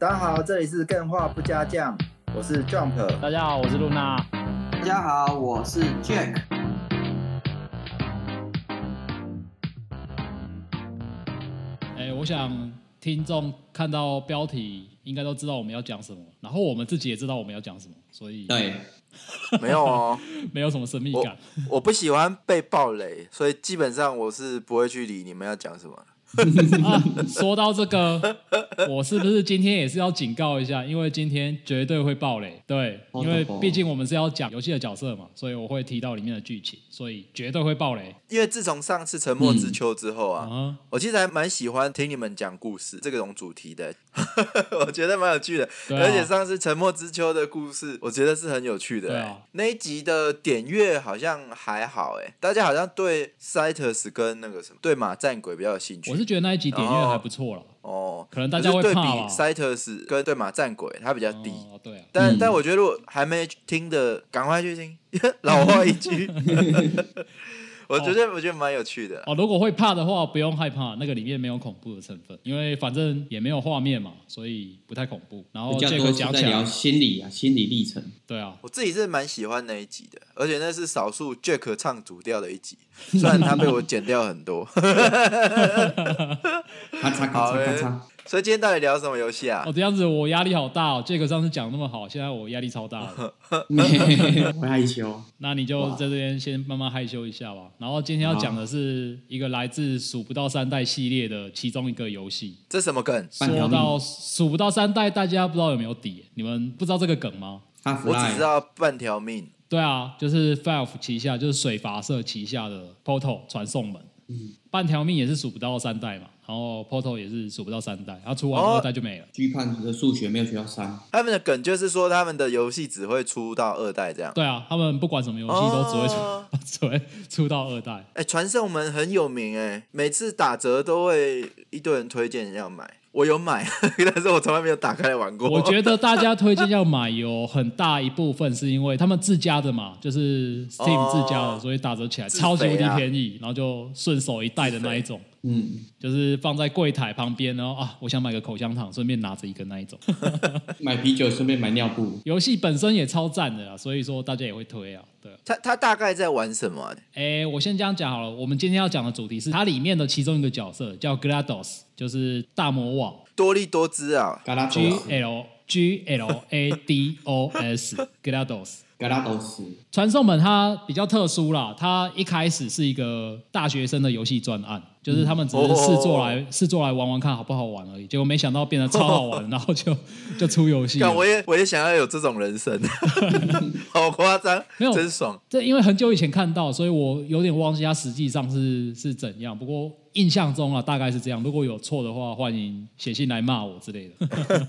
大家好，这里是更画不加酱，我是 Jump。大家好，我是露娜。大家好，我是 Jack。哎，我想听众看到标题应该都知道我们要讲什么，然后我们自己也知道我们要讲什么，所以对，没有哦，没有什么神秘感。我不喜欢被暴雷，所以基本上我是不会去理你们要讲什么。啊，说到这个，我是不是今天也是要警告一下？因为今天绝对会爆雷，对，因为毕竟我们是要讲游戏的角色嘛，所以我会提到里面的剧情，所以绝对会爆雷。因为自从上次《沉默之秋》之后啊，我其实还蛮喜欢听你们讲故事这种主题的，我觉得蛮有趣的。而且上次《沉默之秋》的故事，我觉得是很有趣的。那一集的点阅好像还好，哎，大家好像对 Citus 跟那个什么对马战鬼比较有兴趣。我是觉得那一集点阅还不错了哦，可能大家会对比 Citus 跟对马战鬼，它比较低。对啊，但但我觉得如果还没听的，赶快去听。老话一句。我觉得我觉得蛮有趣的哦。如果会怕的话，不用害怕，那个里面没有恐怖的成分，因为反正也没有画面嘛，所以不太恐怖。然后这个讲起来，心理啊，心理历程。对啊，我自己是蛮喜欢那一集的，而且那是少数 Jack 唱主调的一集，虽然他被我剪掉很多。咔嚓咔嚓咔嚓。所以今天到底聊什么游戏啊？哦，这样子我压力好大哦。杰克上次讲那么好，现在我压力超大。会害羞？那你就在这边先慢慢害羞一下吧。然后今天要讲的是一个来自数不到三代系列的其中一个游戏。这什么梗？说到数不到三代，大家不知道有没有底？你们不知道这个梗吗？我只知道半条命。对啊，就是 Five 旗下，就是水法社旗下的 Portal 传送门。嗯，半条命也是数不到三代嘛。然后 Portal 也是数不到三代，然后出完二代就没了。巨判的数学没有学到三。他们的梗就是说，他们的游戏只会出到二代这样。对啊，他们不管什么游戏都只会出，只会出到二代。哎，传送门很有名哎，每次打折都会一堆人推荐要买。我有买，但是我从来没有打开来玩过。我觉得大家推荐要买，有很大一部分是因为他们自家的嘛，就是 Steam 自家的，所以打折起来超级无敌便宜，然后就顺手一袋的那一种。嗯，就是放在柜台旁边，然后啊，我想买个口香糖，顺便拿着一个那一种。买啤酒顺便买尿布。游戏本身也超赞的啦，所以说大家也会推啊。对，他他大概在玩什么？哎，我先这样讲好了。我们今天要讲的主题是它里面的其中一个角色叫 Glados，就是大魔王多利多姿啊，G L G L A D O 拉多斯传送门它比较特殊啦，它一开始是一个大学生的游戏专案，就是他们只是试做来试做来玩玩看好不好玩而已，结果没想到变得 超好玩，然后就 就出游戏。我也我也想要有这种人生，好夸张，没有真爽。这因为很久以前看到，所以我有点忘记它实际上是是怎样。不过印象中啊，大概是这样。如果有错的话，欢迎写信来骂我之类的。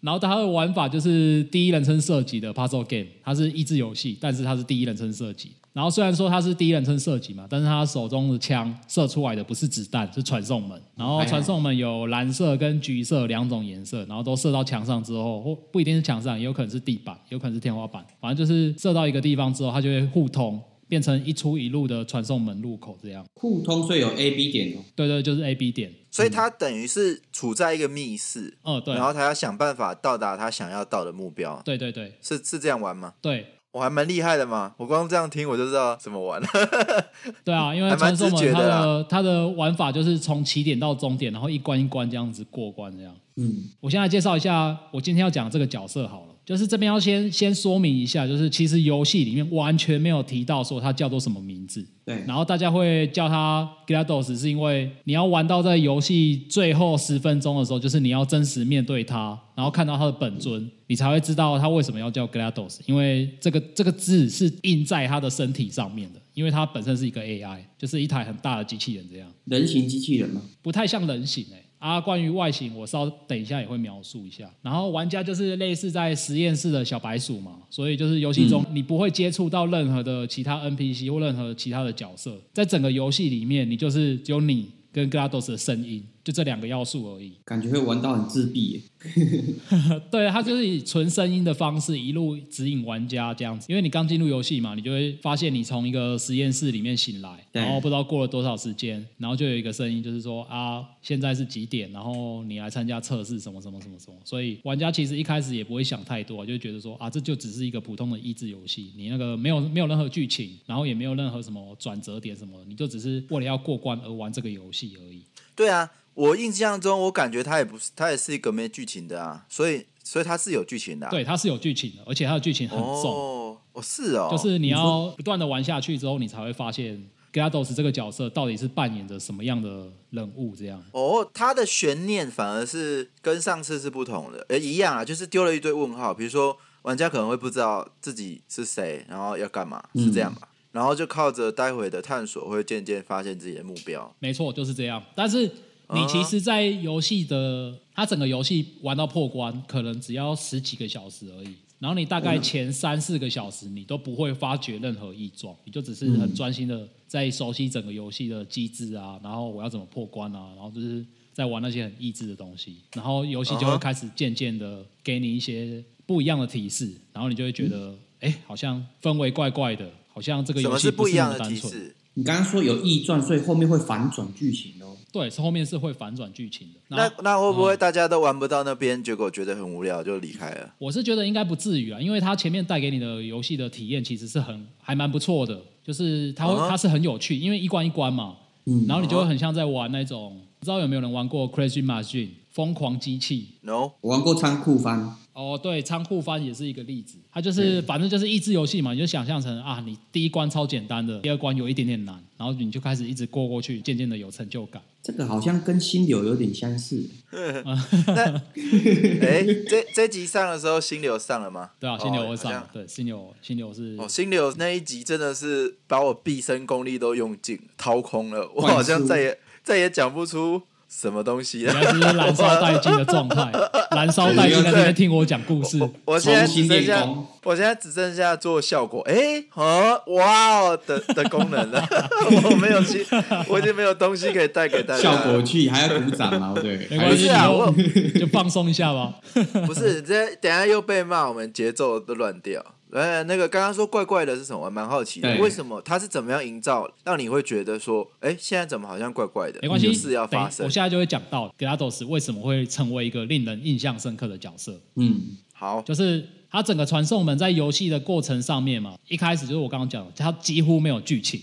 然后它的玩法就是第一人称射击的 puzzle game，它是益智游戏，但是它是第一人称射击。然后虽然说它是第一人称射击嘛，但是他手中的枪射出来的不是子弹，是传送门。然后传送门有蓝色跟橘色两种颜色，然后都射到墙上之后，或不一定是墙上，也有可能是地板，有可能是天花板，反正就是射到一个地方之后，它就会互通。变成一出一入的传送门入口，这样互通，所以有 A B 点哦。对对，就是 A B 点，所以它等于是处在一个密室，嗯对，然后他要想办法到达他想要到的目标。对对对，是是这样玩吗？对，我还蛮厉害的嘛，我光这样听我就知道怎么玩了。对啊，因为传送门它的它的玩法就是从起点到终点，然后一关一关这样子过关这样。嗯，我现在介绍一下我今天要讲这个角色好了。就是这边要先先说明一下，就是其实游戏里面完全没有提到说它叫做什么名字。对，然后大家会叫它 Glados，是因为你要玩到在游戏最后十分钟的时候，就是你要真实面对它，然后看到它的本尊，你才会知道它为什么要叫 Glados，因为这个这个字是印在它的身体上面的，因为它本身是一个 AI，就是一台很大的机器人这样。人形机器人吗？不太像人形诶。啊，关于外形，我稍等一下也会描述一下。然后玩家就是类似在实验室的小白鼠嘛，所以就是游戏中你不会接触到任何的其他 NPC 或任何其他的角色，在整个游戏里面，你就是只有你跟格拉多斯的声音，就这两个要素而已。感觉会玩到很自闭。对，他就是以纯声音的方式一路指引玩家这样子。因为你刚进入游戏嘛，你就会发现你从一个实验室里面醒来，然后不知道过了多少时间，然后就有一个声音，就是说啊，现在是几点？然后你来参加测试什么什么什么什么。所以玩家其实一开始也不会想太多，就觉得说啊，这就只是一个普通的益智游戏，你那个没有没有任何剧情，然后也没有任何什么转折点什么，你就只是为了要过关而玩这个游戏而已。对啊。我印象中，我感觉他也不是，他也是一个没剧情的啊，所以，所以他是有剧情的。对，他是有剧情的，而且他的剧情很重。哦，是哦，就是你要不断的玩下去之后，你才会发现 Gados 这个角色到底是扮演着什么样的人物这样。哦，他的悬念反而是跟上次是不同的，呃，一样啊，就是丢了一堆问号，比如说玩家可能会不知道自己是谁，然后要干嘛，是这样吧？然后就靠着待会的探索，会渐渐发现自己的目标。没错，就是这样。但是。你其实，在游戏的，它整个游戏玩到破关，可能只要十几个小时而已。然后你大概前三四个小时，你都不会发觉任何异状，你就只是很专心的在熟悉整个游戏的机制啊，然后我要怎么破关啊，然后就是在玩那些很益智的东西。然后游戏就会开始渐渐的给你一些不一样的提示，然后你就会觉得，哎，好像氛围怪怪的，好像这个游戏不一样的提示。你刚刚说有异状，所以后面会反转剧情哦。对，是后面是会反转剧情的。那那会不会大家都玩不到那边，结果觉得很无聊就离开了？我是觉得应该不至于啊，因为它前面带给你的游戏的体验其实是很还蛮不错的，就是它会它是很有趣，因为一关一关嘛，嗯然后你就会很像在玩那种，不知道有没有人玩过 Crazy Machine 疯狂机器？No，我玩过仓库番。哦，对，仓库翻也是一个例子。它就是反正就是益智游戏嘛，你就想象成啊，你第一关超简单的，第二关有一点点难，然后你就开始一直过过去，渐渐的有成就感。这个好像跟心流有点相似。那 哎，这这集上的时候，心流上了吗？对啊，心流会上。对，心流心流是哦，心流那一集真的是把我毕生功力都用尽，掏空了，我好像再也再也讲不出。什么东西？原来是燃烧殆尽的状态，燃烧殆尽在这边听我讲故事。我现在只剩下，我现在只剩下做效果。哎，和哇哦的的功能了，我没有其，我已经没有东西可以带给大家。效果器还要鼓掌啊？对，没关系啊，我就放松一下吧。不是，这等下又被骂，我们节奏都乱掉。哎，那个刚刚说怪怪的是什么？蛮好奇的，为什么他是怎么样营造，让你会觉得说，哎，现在怎么好像怪怪的？没关系，事要发生。我现在就会讲到格拉多斯为什么会成为一个令人印象深刻的角色。嗯，好，就是他整个传送门在游戏的过程上面嘛，一开始就是我刚刚讲的，他几乎没有剧情，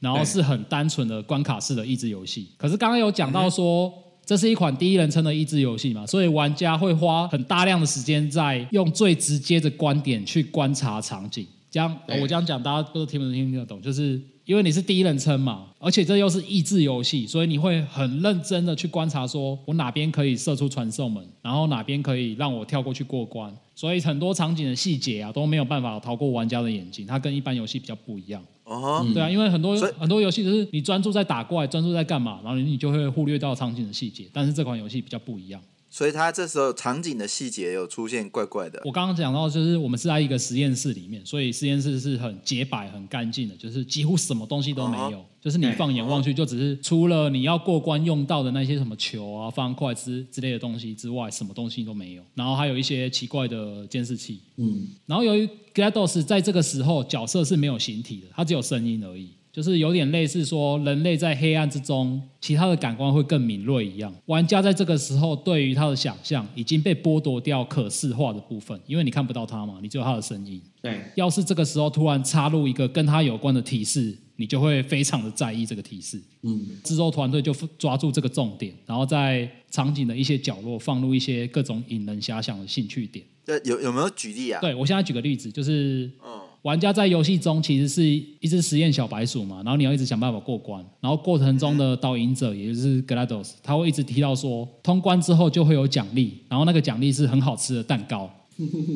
然后是很单纯的关卡式的益智游戏。可是刚刚有讲到说。这是一款第一人称的益智游戏嘛，所以玩家会花很大量的时间在用最直接的观点去观察场景。这样我这样讲，大家都听不听得懂？就是因为你是第一人称嘛，而且这又是益智游戏，所以你会很认真的去观察，说我哪边可以射出传送门，然后哪边可以让我跳过去过关。所以很多场景的细节啊都没有办法逃过玩家的眼睛，它跟一般游戏比较不一样。哦，对啊，因为很多很多游戏就是你专注在打怪，专注在干嘛，然后你就会忽略到场景的细节。但是这款游戏比较不一样。所以它这时候场景的细节有出现怪怪的。我刚刚讲到，就是我们是在一个实验室里面，所以实验室是很洁白、很干净的，就是几乎什么东西都没有。就是你放眼望去，就只是除了你要过关用到的那些什么球啊、方块之之类的东西之外，什么东西都没有。然后还有一些奇怪的监视器。嗯。然后由于 GLaDOS 在这个时候角色是没有形体的，它只有声音而已。就是有点类似说，人类在黑暗之中，其他的感官会更敏锐一样。玩家在这个时候，对于他的想象已经被剥夺掉可视化的部分，因为你看不到他嘛，你只有他的声音。对，要是这个时候突然插入一个跟他有关的提示，你就会非常的在意这个提示。嗯，制作团队就抓住这个重点，然后在场景的一些角落放入一些各种引人遐想的兴趣点。对，有有没有举例啊？对我现在举个例子，就是，玩家在游戏中其实是一只实验小白鼠嘛，然后你要一直想办法过关，然后过程中的导引者也就是 Glados，他会一直提到说，通关之后就会有奖励，然后那个奖励是很好吃的蛋糕，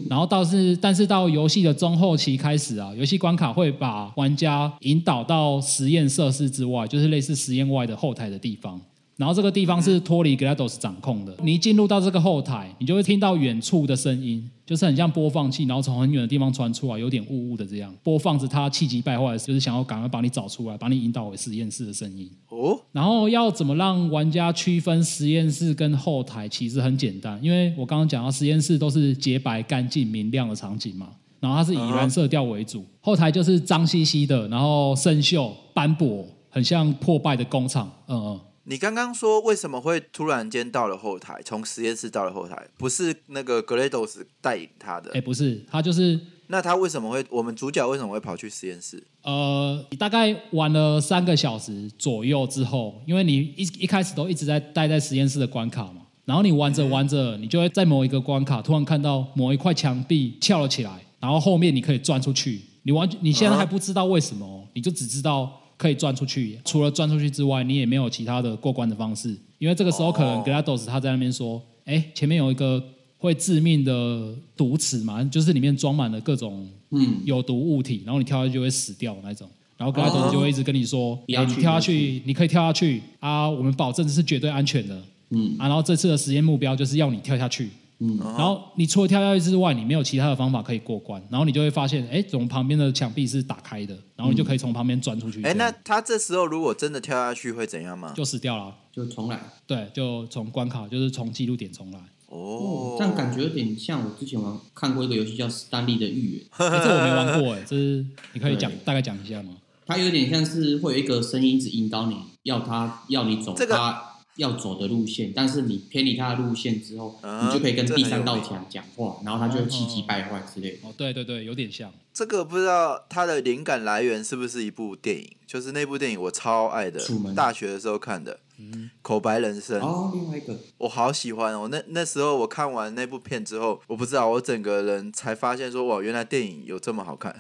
然后倒是但是到游戏的中后期开始啊，游戏关卡会把玩家引导到实验设施之外，就是类似实验外的后台的地方。然后这个地方是脱离 GLaDOS 掌控的。你一进入到这个后台，你就会听到远处的声音，就是很像播放器，然后从很远的地方传出来，有点雾雾的这样，播放着它气急败坏，就是想要赶快把你找出来，把你引导回实验室的声音。哦，然后要怎么让玩家区分实验室跟后台，其实很简单，因为我刚刚讲到实验室都是洁白、干净、明亮的场景嘛，然后它是以蓝色调为主，后台就是脏兮兮的，然后生锈、斑驳，很像破败的工厂。嗯嗯，你刚刚说为什么会突然间到了后台，从实验室到了后台，不是那个 GLaDOS 带领他的哎，，不是，他就是那他为什么会？我们主角为什么会跑去实验室？呃，你大概玩了三个小时左右之后，因为你一一开始都一直在待在实验室的关卡嘛，然后你玩着玩着，你就会在某一个关卡突然看到某一块墙壁翘了起来，然后后面你可以钻出去。你完你现在还不知道为什么哦，你就只知道可以钻出去。除了钻出去之外，你也没有其他的过关的方式，因为这个时候可能哦 GLaDOS 他在那边说，哎，前面有一个会致命的毒池嘛，就是里面装满了各种嗯，有毒物体，然后你跳下去就会死掉那种。然后格拉多就会一直跟你说：“不要去哎你跳下去，你可以跳下去啊，我们保证是绝对安全的。嗯啊，然后这次的实验目标就是要你跳下去。嗯然后你除了跳下去之外，你没有其他的方法可以过关。然后你就会发现，哎，怎么旁边的墙壁是打开的，然后你就可以从旁边钻出去。哎、那他这时候如果真的跳下去会怎样吗？就死掉了。就重来。对，就从关卡就是从记录点重来。哦，这样感觉有点像我之前玩看过一个游戏叫《史丹利的预言》，哎这我没玩过哎，这是你可以讲 大概讲一下吗？它有点像是会有一个声音一直引导你，要他要你走这个他要走的路线，但是你偏离他的路线之后，嗯你就可以跟这第三道墙讲话，然后他就会气急败坏之类的。哦，对对对，有点像。这个不知道它的灵感来源是不是一部电影？就是那部电影我超爱的，大学的时候看的，嗯口白人生》哦，另外一个我好喜欢哦。那那时候我看完那部片之后，我不知道我整个人才发现说，哇，原来电影有这么好看，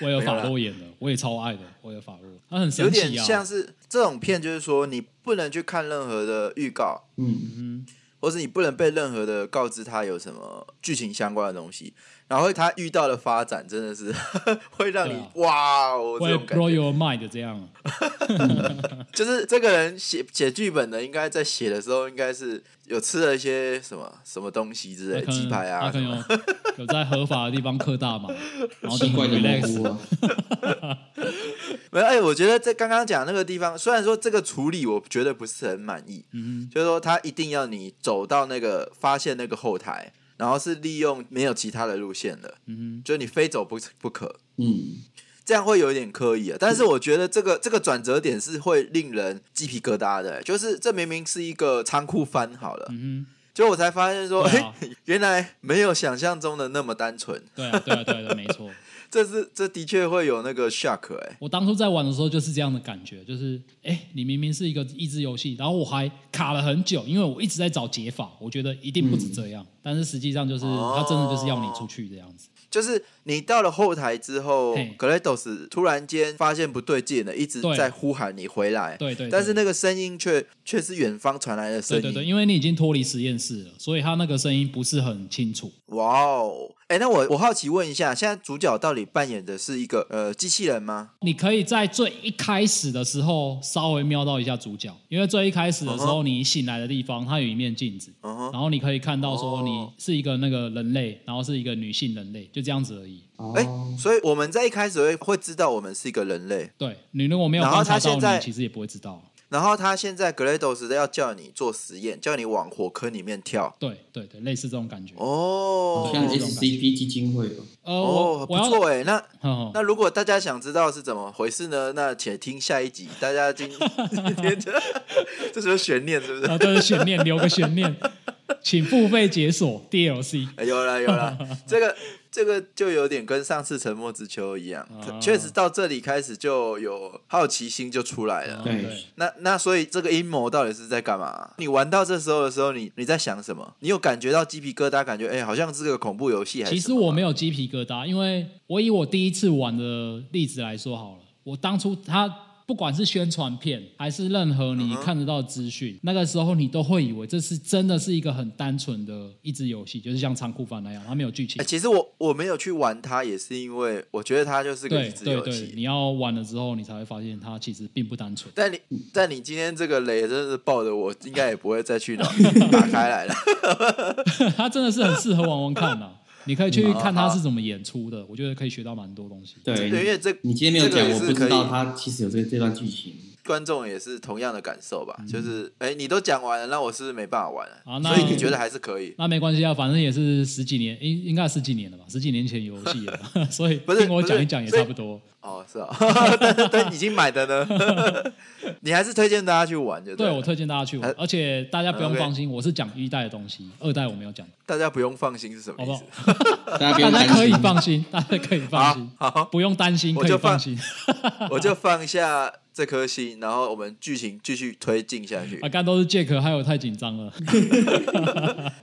我有 法洛演的，我也超爱的。我有法洛，他很有神奇啊，点像是这种片，就是说你不能去看任何的预告，嗯，或是你不能被任何的告知它有什么剧情相关的东西，然后他遇到的发展真的是 会让你、啊哇哦这会种感 blow 觉，your mind 这样。就是这个人写写剧本的，应该在写的时候应该是有吃了一些什么什么东西之类鸡排啊。有 有在合法的地方嗑大麻，然后就奇怪的蘑 relax。菇啊，没有，哎、我觉得在刚刚讲那个地方，虽然说这个处理我觉得不是很满意，嗯就是说他一定要你走到那个发现那个后台，然后是利用没有其他的路线的，嗯就是你非走不不可。嗯，这样会有一点刻意啊，但是我觉得这个这个转折点是会令人鸡皮疙瘩的、就是这明明是一个仓库翻好了，嗯就我才发现说，哎、原来没有想象中的那么单纯，哼，对啊，对啊，对啊，没错。这是这的确会有那个 shock 哎、我当初在玩的时候就是这样的感觉，就是哎，你明明是一个益智游戏，然后我还卡了很久，因为我一直在找解法，我觉得一定不止这样，但是实际上就是哦它真的就是要你出去这样子。就是你到了后台之后嘿，Glados 突然间发现不对劲了，一直在呼喊你回来，对对，但是那个声音却却是远方传来的声音。对对对，因为你已经脱离实验室了，所以他那个声音不是很清楚。哇哦，哎，那我我好奇问一下，现在主角到底扮演的是一个呃机器人吗？你可以在最一开始的时候稍微瞄到一下主角，因为最一开始的时候，你醒来的地方它有一面镜子，然后你可以看到说哦你是一个那个人类，然后是一个女性人类，就这样子而已。哎、哦，所以我们在一开始会会知道我们是一个人类，对你如果没有然后观察到他现在你，其实也不会知道。然后他现在 Glados 要叫你做实验，叫你往火坑里面跳。对对对，类似这种感觉。哦，像 SCP 基金会哦，不错哎，那那如果大家想知道是怎么回事呢？那且听下一集，大家今今天这这是不是悬念？是不是？啊，对，悬念留个悬念，请付费解锁 DLC。哎有了有了，这个这个就有点跟上次《沉默之丘》一样啊，确实到这里开始就有好奇心就出来了。对对，那那所以这个阴谋到底是在干嘛？你玩到这时候的时候，你你在想什么？你有感觉到鸡皮疙瘩？感觉哎、好像是个恐怖游戏还是其？实我没有鸡皮疙瘩，因为我以我第一次玩的例子来说好了，我当初它不管是宣传片还是任何你看得到的资讯，那个时候你都会以为这是真的是一个很单纯的益智游戏，就是像仓库番那样，它没有剧情哎、。其实我我没有去玩它，也是因为我觉得它就是个对益智对对，游戏。你要玩了之后，你才会发现它其实并不单纯。但你但你今天这个雷真的是爆的，我应该也不会再去哪打开来了。它真的是很适合玩玩看呐、你可以去看他是怎么演出的，我觉得可以学到蛮多东西。对，对，因为这你今天没有讲，我不知道他其实有这这段剧情。观众也是同样的感受嗯吧，就是哎、你都讲完了，那我是不是没办法玩了、啊那所以你觉得还是可以？那没关系啊，反正也是十几年，应应该十几年了吧，十几年前游戏了，所以不是听我讲一讲也差不多。哦，是啊，但是但已经买的呢，你还是推荐大家去玩就了对我推荐大家去玩呃，而且大家不用放心，我是讲一代的东西，二代我没有讲，大家不用放心是什么好不意思好？？大家不用担 大家可以，放心，大家可以放心，好，好，不用担心，可以我就放放心。我就放下这颗心，然后我们剧情继续推进下去啊，。刚刚都是 Jack，害我太紧张了。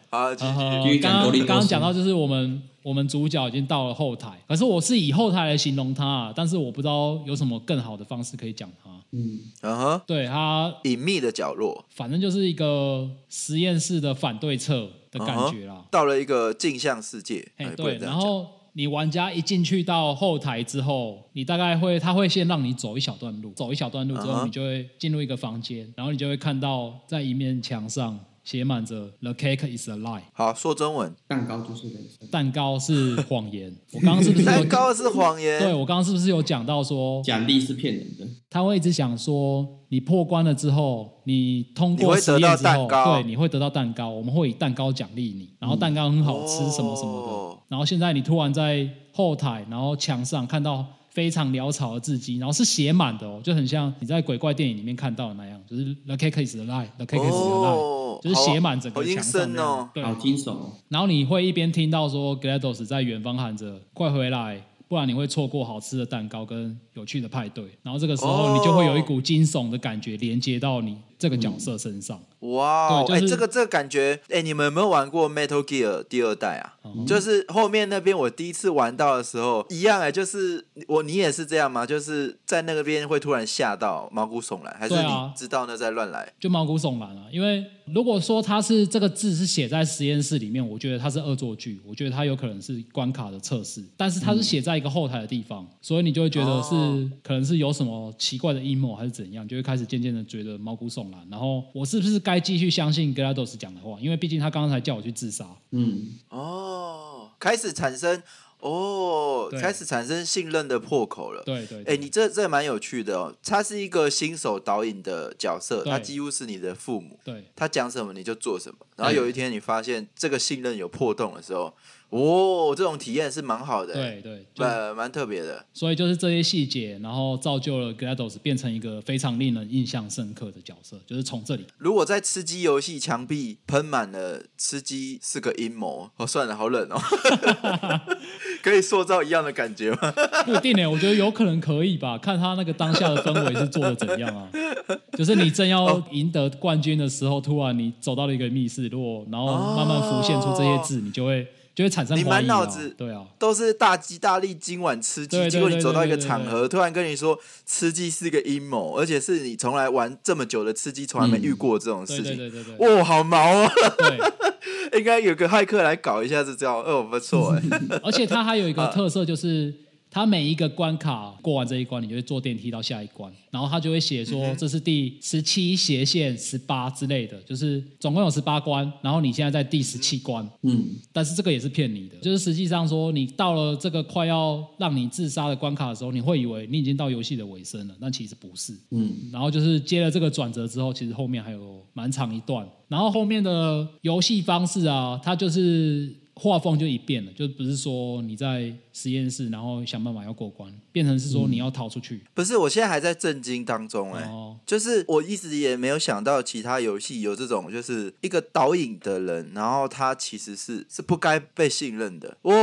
好，刚刚刚刚讲到就是我们我们主角已经到了后台，可是我是以后台来形容他啊，但是我不知道有什么更好的方式可以讲他。嗯，啊哈，对他，隐秘的角落，反正就是一个实验室的反对策的感觉啦。到了一个镜像世界。哎、对，然后你玩家一进去到后台之后，你大概会，他会先让你走一小段路，走一小段路之后，你就会进入一个房间，然后你就会看到在一面墙上写满着 “The cake is a lie”，好说中文，蛋糕就是人生，蛋糕是谎言。我刚刚是不是有 蛋糕是谎言。对我刚刚是不是有讲到说，奖励是骗人的。他会一直想说，你破关了之后，你通过实你会得到验之后，蛋糕对，你会得到蛋糕，我们会以蛋糕奖励你，然后蛋糕很好吃，什么什么的。哦然后现在你突然在后台，然后墙上看到非常潦草的字迹，然后是写满的哦，就很像你在鬼怪电影里面看到的那样，就是 The cake is a lie，The cake is a lie，、哦，就是写满整个好阴墙上森哦。。对，好惊悚哦！然后你会一边听到说 GLaDOS 在远方喊着“快回来”，不然你会错过好吃的蛋糕跟有趣的派对。然后这个时候你就会有一股惊悚的感觉连接到你这个角色身上。哇哦，哎、对就是这个这个感觉，哎、你们有没有玩过 Metal Gear 第二代啊？嗯就是后面那边我第一次玩到的时候，一样哎、就是我你也是这样吗？就是在那个边会突然吓到毛骨悚然，还是你知道那在乱来？就毛骨悚然啊！因为如果说他是这个字是写在实验室里面，我觉得他是恶作剧，我觉得他有可能是关卡的测试。但是他是写在一个后台的地方，所以你就会觉得是、哦可能是有什么奇怪的阴谋还是怎样，就会开始渐渐的觉得毛骨悚然。然后我是不是该继续相信 GLaDOS 讲的话？因为毕竟他刚刚才叫我去自杀。嗯，哦，开始产生哦，对开始产生信任的破口了。对对哎、你这这蛮有趣的哦。他是一个新手导演的角色，他几乎是你的父母，对他讲什么你就做什么。然后有一天你发现这个信任有破洞的时候，哦，这种体验是蛮好的，对对，蛮特别的。所以就是这些细节，然后造就了 GLaDOS 变成一个非常令人印象深刻的角色，就是从这里。如果在吃鸡游戏墙壁喷满了吃鸡是个阴谋，哦，算了，好冷哦，可以塑造一样的感觉吗？不一定呢，我觉得有可能可以吧，看他那个当下的氛围是做的怎样啊。就是你正要赢得冠军的时候，突然你走到了一个密室，如果然后慢慢浮现出这些字，你就会就会产生你满脑子。对啊，都是大吉大利，今晚吃鸡。对对结果你走到一个对对对场合，突然跟你说吃鸡是个阴谋，而且是你从来玩这么久的吃鸡，从来没遇过这种事情。对对对对哇，好毛啊！对。应该有个骇客来搞一下这招，哦，不错哎。而且它还有一 啊个特色，就是它每一个关卡过完这一关，你就会坐电梯到下一关，然后它就会写嗯说这是第十七斜线十八之类的，就是总共有十八关，然后你现在在第十七关，嗯，但是这个也是骗你的，就是实际上说你到了这个快要让你自杀的关卡的时候，你会以为你已经到游戏的尾声了，但其实不是。嗯，然后就是接了这个转折之后，其实后面还有蛮长一段。然后后面的游戏方式啊，它就是画风就一变了，就不是说你在实验室然后想办法要过关，变成是说你要逃出去。不是，我现在还在震惊当中哎。哦，就是我一直也没有想到其他游戏有这种，就是一个导引的人，然后他其实是是不该被信任的。哇，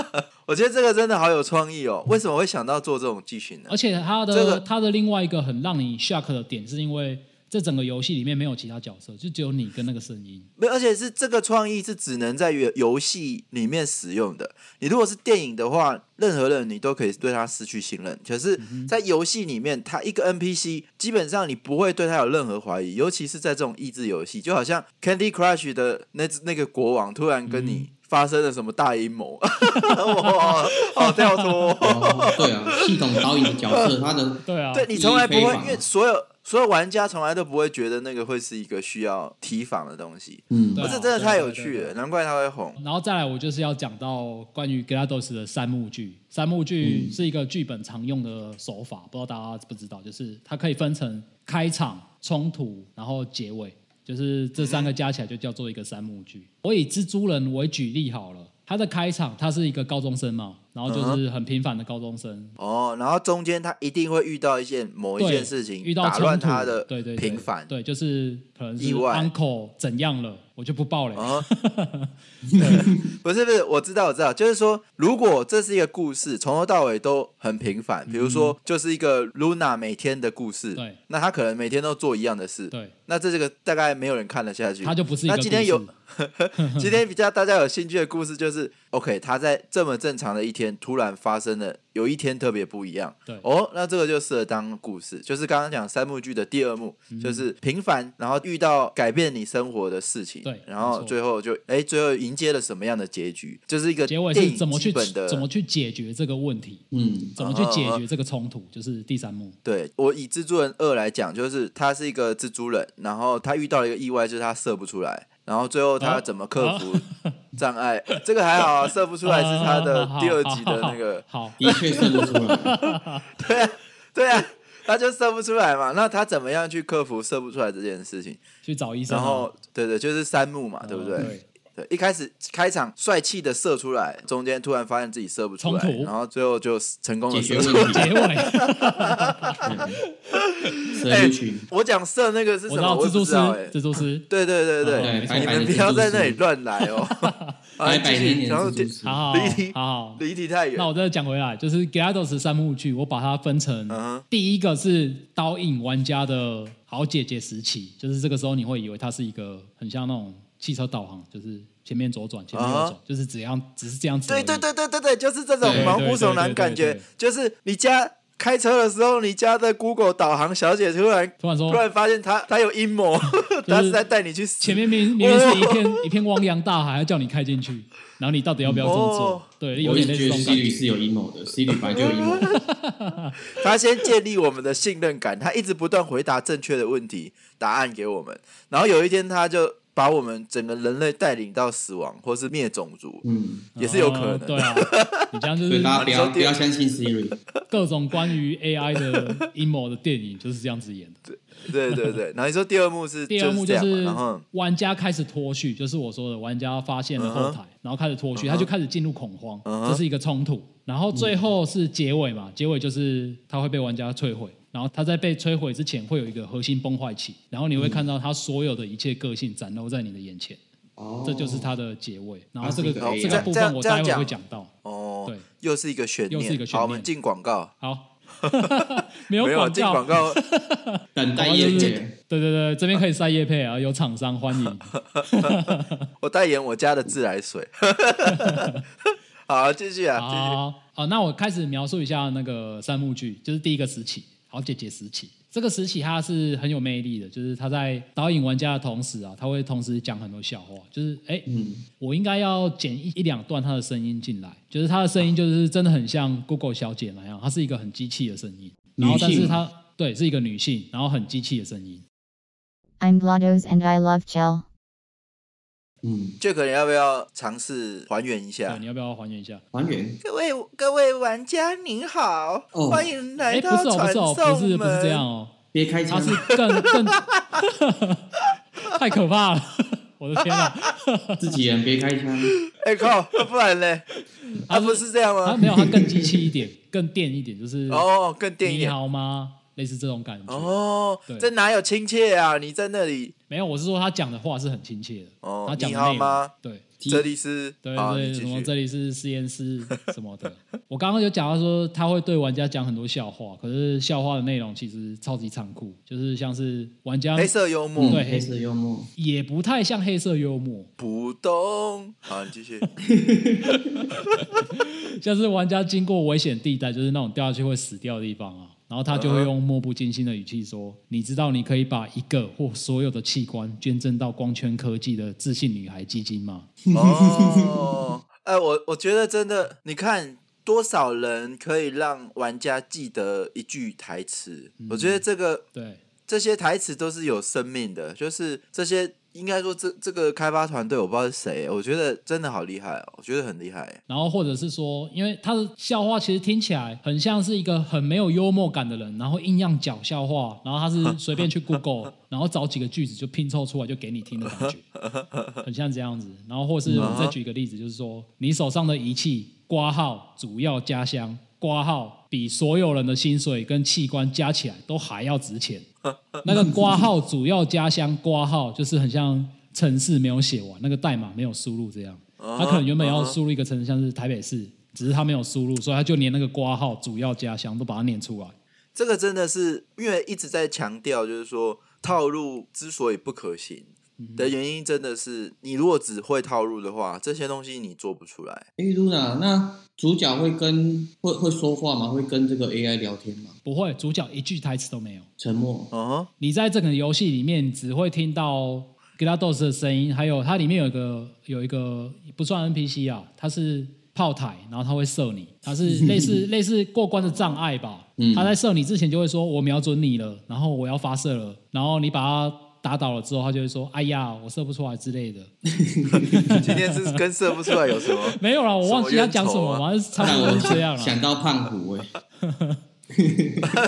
我觉得这个真的好有创意哦！为什么会想到做这种剧情呢而？且他的、这个它的另外一个很让你 shock 的点，是因为这整个游戏里面没有其他角色，就只有你跟那个声音。没有，而且是这个创意是只能在游游戏里面使用的。你如果是电影的话，任何人你都可以对他失去信任。可是，在游戏里面，他一个 NPC 基本上你不会对他有任何怀疑，尤其是在这种益智游戏，就好像 Candy Crush 的那那个国王突然跟你发生了什么大阴谋，哇，好跳脱。哦，对啊，系统导演的角色，他的对啊，对你从来不会，因为所有所有玩家从来都不会觉得那个会是一个需要提防的东西。嗯不是真的太有趣了，难怪他会红。然后再来，我就是要讲到关于 GLaDOS 的三幕剧。三幕剧是一个剧本常用的手法，不知道大家知不知道？就是它可以分成开场、冲突，然后结尾，就是这三个加起来就叫做一个三幕剧。我以蜘蛛人为举例好了，他的开场他是一个高中生嘛，然后就是很平凡的高中生，哦，然后中间他一定会遇到一件某一件事情，遇到打乱他的对对对平凡。对，就是可能是意外。uncle 怎样了，我就不报了。哦，不是不是，我知道我知道，就是说，如果这是一个故事，从头到尾都很平凡，比如说就是一个 Luna 每天的故事，嗯对，那他可能每天都做一样的事，对，那这这个大概没有人看得下去。他就不是。一个那今天有 今天比较大家有兴趣的故事就是，OK，他在这么正常的一天，突然发生了有一天特别不一样。对哦，那这个就适合当故事，就是刚刚讲三幕剧的第二幕，嗯就是平凡，然后遇到改变你生活的事情，对然后最后就哎，最后迎接了什么样的结局？就是一个结尾电影是怎么去本的怎么去解决这个问题，嗯怎么去解决这个冲突，就是第三幕。对我以蜘蛛人二来讲，就是他是一个蜘蛛人，然后他遇到了一个意外，就是他射不出来，然后最后他哦怎么克服障碍？这个还好啊，射不出来是他的第二集的那个，好，好的确射不出来。对啊，对啊，他就射不出来嘛。那他怎么样去克服射不出来这件事情？去找医生啊。然后对对，就是三木嘛，对不对对，一开始开场帅气的射出来，中间突然发现自己射不出来然后最后就成功的解决射出 结尾，射不去。我讲射那个是什么？我知道蜘蛛丝蜘蛛丝。对对对对，你们不要在那里丝乱来哦。啊 白白继续黏黏然后蜘蛛丝好好离题好好，离题太远那。我再讲回来，就是 GLaDOS 三幕剧，我把它分成第一个是刀影玩家的好姐姐时期，就是这个时候你会以为它是一个很像那种汽车导航，就是前面左转，前面右啊转，就是只样只是这样子。对对对对对对，就是这种对毛骨悚然感觉对对对对，就是你家开车的时候，你家的 Google 导航小姐突然突然说突然发现她她有阴谋，她是在带你去死前面明明明是一片一片汪洋大海，要叫你开进去，然后你到底要不要这么做？哦对，有点直觉得类似这种 C 感觉。吕是有阴谋的，C 吕本来就有阴谋。他先建立我们的信任感，他一直不断回答正确的问题答案给我们，然后有一天他就把我们整个人类带领到死亡或是灭种族，嗯，也是有可能的。哦对啊，你这样就是大家不要不要相信 Siri。各种关于 AI 的阴谋的电影就是这样子演的。对对对，然后你说第二幕是第二幕就就是玩家开始脱序，就是我说的玩家发现了后台，然后开始脱序，他就开始进入恐慌，这是一个冲突。然后最后是结尾嘛，结尾就是他会被玩家摧毁，然后它在被摧毁之前会有一个核心崩坏期，然后你会看到它所有的一切个性展露在你的眼前，哦。这就是它的结尾。然后这个这个部分我待会会讲到。哦，对，又是一个悬念，又是一个悬念。好，我们进广告，好，没有广告。进广，告，等待业界，对对对，这边可以塞叶配啊，有厂商欢迎。我代言我家的自来水。好，继续啊，继续。好，好，那我开始描述一下那个三幕剧，就是第一个时期，好姐姐时期。这个时期她是很有魅力的，就是她在导引玩家的同时啊，她会同时讲很多笑话，就是哎，嗯，我应该要剪一一两段她的声音进来，就是她的声音就是真的很像 Google 小姐那样，她是一个很机器的声音，然后但是她对是一个女性，然后很机器的声音。I'm Blados and I love gel. 嗯，这个人要不要尝试还原一对，下你？要不要还原一下？还原各位各位玩家您好，哦欢迎来到是哦，不传是哦，送不是不是这门样哦，别开枪他是，更更 太可怕了，我的天哪！自己人别开枪。哎靠，不然嘞？他不是这样吗？他没有，他更机器一点，更电一点，就是哦，更电一点。你好吗？类似这种感觉。哦对，这哪有亲切啊？你在那里没有，我是说他讲的话是很亲切的。哦他讲你的内容好吗？对这里是对好，对，什么。这里是实验室什么的。我刚刚有讲到说他会对玩家讲很多笑话，可是笑话的内容其实超级残酷，就是像是玩家黑色幽默，对嗯黑色幽默，也不太像黑色幽默，不懂。好，你继续。像是玩家经过危险地带，就是那种掉下去会死掉的地方啊，然后他就会用漠不经心的语气说：“你知道你可以把一个或所有的器官捐赠到光圈科技的自信女孩基金吗哦，哎，我我觉得真的，你看多少人可以让玩家记得一句台词？我觉得这个？”对，这些台词都是有生命的，就是这些应该说这这个开发团队我不知道是谁，我觉得真的好厉害哦，我觉得很厉害。然后或者是说，因为他的笑话其实听起来很像是一个很没有幽默感的人，然后硬要讲笑话，然后他是随便去 Google，然后找几个句子就拼凑出来就给你听的感觉，很像这样子。然后或是我再举一个例子，就是说你手上的仪器挂号主要家乡挂号比所有人的薪水跟器官加起来都还要值钱。那个挂号主要家乡挂号就是很像城市没有写完，那个代码没有输入这样。他可能原本要输入一个城市，像是台北市，只是他没有输入，所以他就连那个挂号主要家乡都把它念出来。这个真的是因为一直在强调，就是说套路之所以不可行的原因，真的是你如果只会套路的话，这些东西你做不出来。哎，Luna，那主角会跟会会说话吗？会跟这个 AI 聊天吗？不会，主角一句台词都没有。沉默。嗯哼，你在这个游戏里面只会听到 GLaDOS 的声音，还有它里面有一个有一个不算 NPC 啊，它是炮台，然后它会射你，它是类似 类似过关的障碍吧。嗯它在射你之前就会说我瞄准你了，然后我要发射了，然后你把它打倒了之后，他就会说哎呀我射不出来之类的。今天是跟射不出来有什么？没有啦，我忘记他讲什么，什么冤仇啊反正差不多 是这样想。到胖虎哎、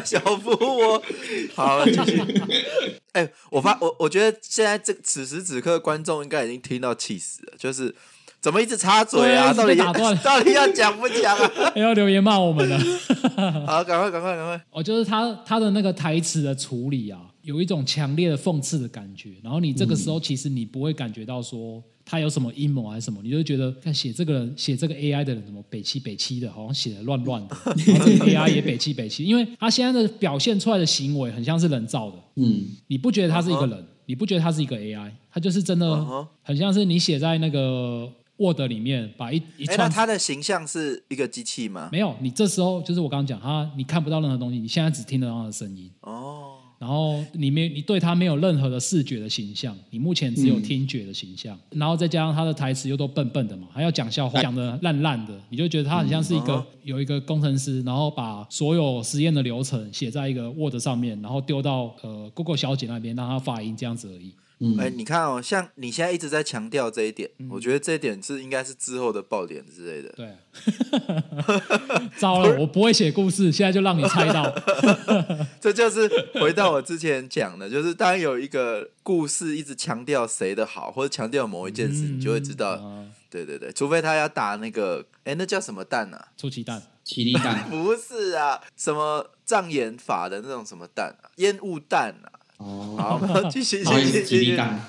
小夫我好继续。哎、我发我我觉得现在这此时此刻观众应该已经听到气死了，就是怎么一直插嘴啊？到底打断到底要讲不讲啊？要留言骂我们了。好，赶快赶快赶快！哦，就是他他的那个台词的处理啊，有一种强烈的讽刺的感觉。然后你这个时候其实你不会感觉到说他有什么阴谋还是什么，你就会觉得看写这个人写这个 AI 的人怎么北七北七的，好像写的乱乱的，然后这个 AI 也北七北七，因为他现在的表现出来的行为很像是人造的，嗯，你不觉得他是一个人？你不觉得他是一个 AI，他就是真的很像是你写在那个 Word 里面把一一哎、那串他的形象是一个机器吗？没有，你这时候就是我刚刚讲，他你看不到任何东西，你现在只听得到他的声音，哦，然后你没你对他没有任何的视觉的形象，你目前只有听觉的形象，然后再加上他的台词又都笨笨的嘛，还要讲笑话，讲的烂烂的，你就觉得他很像是一个、嗯有一个工程师，然后把所有实验的流程写在一个 Word 上面，然后丢到呃 Google 小姐那边让她发音这样子而已。嗯哎、你看哦，像你现在一直在强调这一点，嗯我觉得这一点是应该是之后的爆点之类的。对，糟了，我不会写故事，现在就让你猜到。这就是回到我之前讲的，就是当有一个故事一直强调谁的好，或者强调某一件事，你就会知道，啊对对对，除非他要打那个，哎，那叫什么蛋啊？出奇蛋。奇力蛋 不是啊，什么障眼法的那种什么蛋啊，烟雾弹啊。哦，好，继续不 好意思，继续继续。奇力蛋，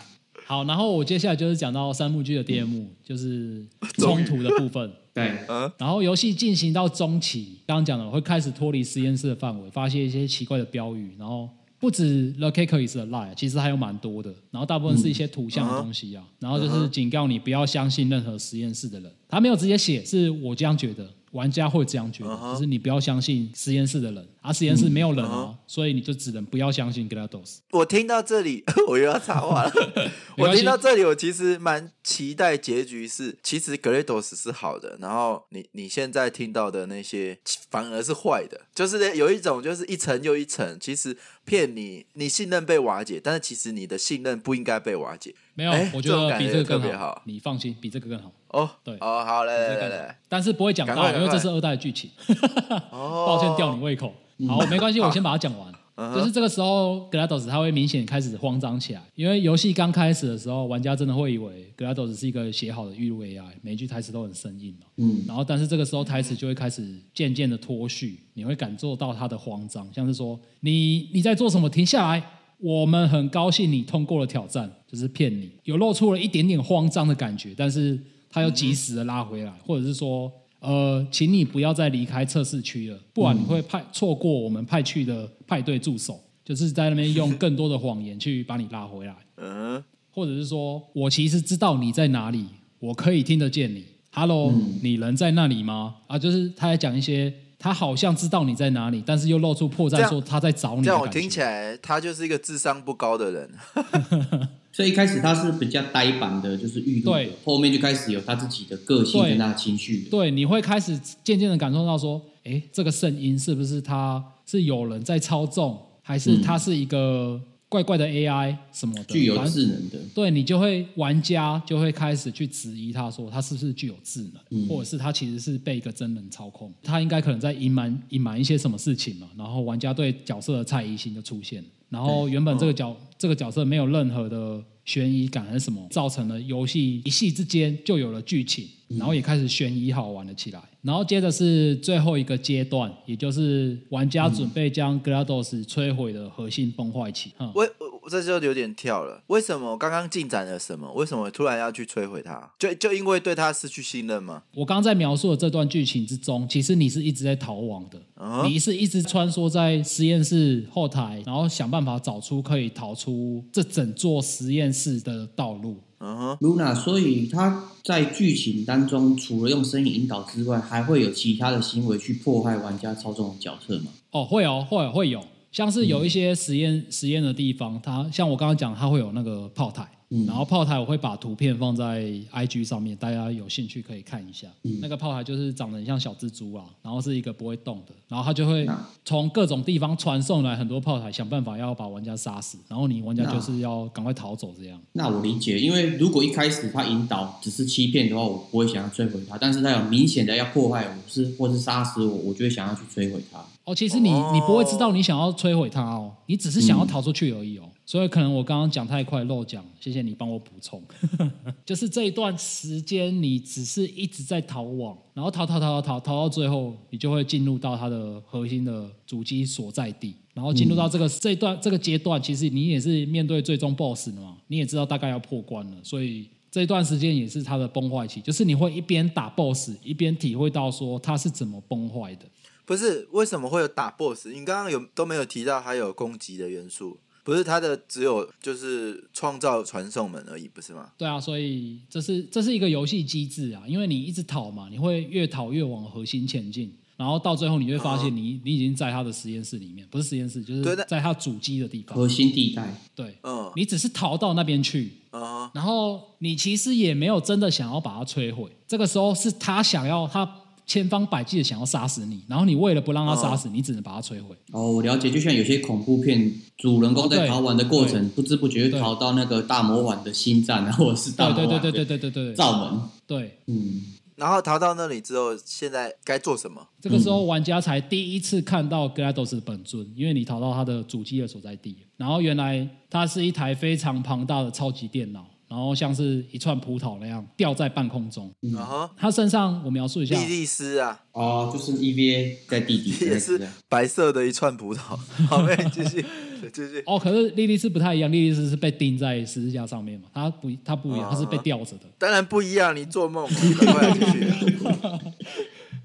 好，然后我接下来就是讲到三幕剧的第二幕，就是 冲突的部分。对，嗯，然后游戏进行到中期，刚刚讲了会开始脱离实验室的范围，发现一些奇怪的标语，然后不止 The Cake is a lie，其实还有蛮多的，然后大部分是一些图像的东西啊，然后就是警告你不要相信任何实验室的人，他没有直接写，是我这样觉得。玩家会这样觉得嗯就是你不要相信实验室的人，而、实验室没有人嗯啊，所以你就只能不要相信 GLaDOS。我听到这里，我又要插话了。我听到这里，我其实蛮期待结局是，其实 GLaDOS 是好的，然后你你现在听到的那些反而是坏的，就是有一种就是一层又一层，其实骗你，你信任被瓦解，但是其实你的信任不应该被瓦解。没有，哎我觉得比这个更别好你放心，比这个更好。哦，对哦，好，来来比这个更好来来，但是不会讲到，因为这是二代的剧情。哦，抱歉吊你胃口。好，没关系，我先把它讲完。就是这个时候 GLaDOS 它会明显开始慌张起来，因为游戏刚开始的时候，玩家真的会以为 GLaDOS 是一个写好的预录 AI，每一句台词都很生硬嘛。嗯，然后，但是这个时候台词就会开始渐渐的脱序，你会感受到他的慌张，像是说你你在做什么？停下来！我们很高兴你通过了挑战，就是骗你，有露出了一点点慌张的感觉，但是他又及时的拉回来，或者是说，呃，请你不要再离开测试区了，不然你会派错过我们派去的派对助手，就是在那边用更多的谎言去把你拉回来。嗯，或者是说我其实知道你在哪里，我可以听得见你。Hello，、你人在那里吗？啊，就是他在讲一些他好像知道你在哪里，但是又露出破绽，说他在找你。这样我听起来他就是一个智商不高的人。所以一开始他是比较呆板的，就是预录后面就开始有他自己的个性对。跟他的情绪。对，你会开始渐渐的感受到说，哎，这个声音是不是他是有人在操纵，还是他是一个怪怪的 AI 什么的？具有智能的，对你就会玩家就会开始去质疑他说他是不是具有智能，嗯。或者是他其实是被一个真人操控，他应该可能在隐瞒隐瞒一些什么事情嘛，然后玩家对角色的猜疑心就出现了，然后原本这个角、这个角色没有任何的悬疑感还是什么，造成了游戏一戏之间就有了剧情，然后也开始悬疑好玩了起来，然后接着是最后一个阶段，也就是玩家准备将 GLaDOS 摧毁的核心崩坏期，嗯为我这就有点跳了，为什么刚刚进展了什么？为什么突然要去摧毁他？就就因为对他失去信任吗？我刚刚在描述的这段剧情之中，其实你是一直在逃亡的，嗯你是一直穿梭在实验室后台，然后想办法找出可以逃出这整座实验室的道路。嗯哼，Luna，所以他在剧情当中，除了用声音引导之外，还会有其他的行为去破坏玩家操纵的角色吗？哦，会哦，会有会有，像是有一些实验、实验的地方，它像我刚刚讲，它会有那个炮台，嗯然后炮台我会把图片放在 IG 上面，大家有兴趣可以看一下。嗯那个炮台就是长得很像小蜘蛛啊，然后是一个不会动的，然后它就会那从各种地方传送来很多炮台，想办法要把玩家杀死，然后你玩家就是要赶快逃走这样。那我理解，因为如果一开始他引导只是欺骗的话，我不会想要摧毁他；但是他有明显的要破坏我，是或是杀死我，我就会想要去摧毁他。哦，其实你哦你不会知道你想要摧毁它哦，你只是想要逃出去而已哦。所以可能我刚刚讲太快漏讲，谢谢你帮我补充。就是这一段时间，你只是一直在逃亡，然后逃逃逃逃逃逃到最后，你就会进入到它的核心的主机所在地，然后进入到这个、这段这个阶段，其实你也是面对最终 BOSS 的嘛，你也知道大概要破关了，所以。这一段时间也是它的崩坏期，就是你会一边打 BOSS，一边体会到说它是怎么崩坏的。不是为什么会有打 BOSS？你刚刚有都没有提到还有攻击的元素，不是他的只有就是创造传送门而已，不是吗？对啊，所以这是这是一个游戏机制啊，因为你一直逃嘛，你会越逃越往核心前进，然后到最后你会发现你、你已经在他的实验室里面，不是实验室，就是在他主机的地方。核心地带，对，嗯你只是逃到那边去，嗯哼，然后你其实也没有真的想要把它摧毁。这个时候是他想要他千方百计的想要杀死你，然后你为了不让他杀死你，只能把他摧毁。哦，我了解，就像有些恐怖片，主人公在逃亡的过程，不知不觉就逃到那个大魔王的心脏啊，或者是大对魔王对对对的对对对对罩门。对。嗯，然后逃到那里之后，现在该做什么？这个时候，玩家才第一次看到 GLaDOS 的本尊，因为你逃到他的主机的所在地。然后原来它是一台非常庞大的超级电脑，然后像是一串葡萄那样吊在半空中。嗯哼，它身上我描述一下莉，莉丝啊，哦，就是 EVA 在地底也是白色的一串葡萄。好，妹继续，继续。哦，可是莉莉丝不太一样，莉莉丝是被钉在十字架上面嘛，它不，它不一样，它是被吊着的。当然不一样，你做梦。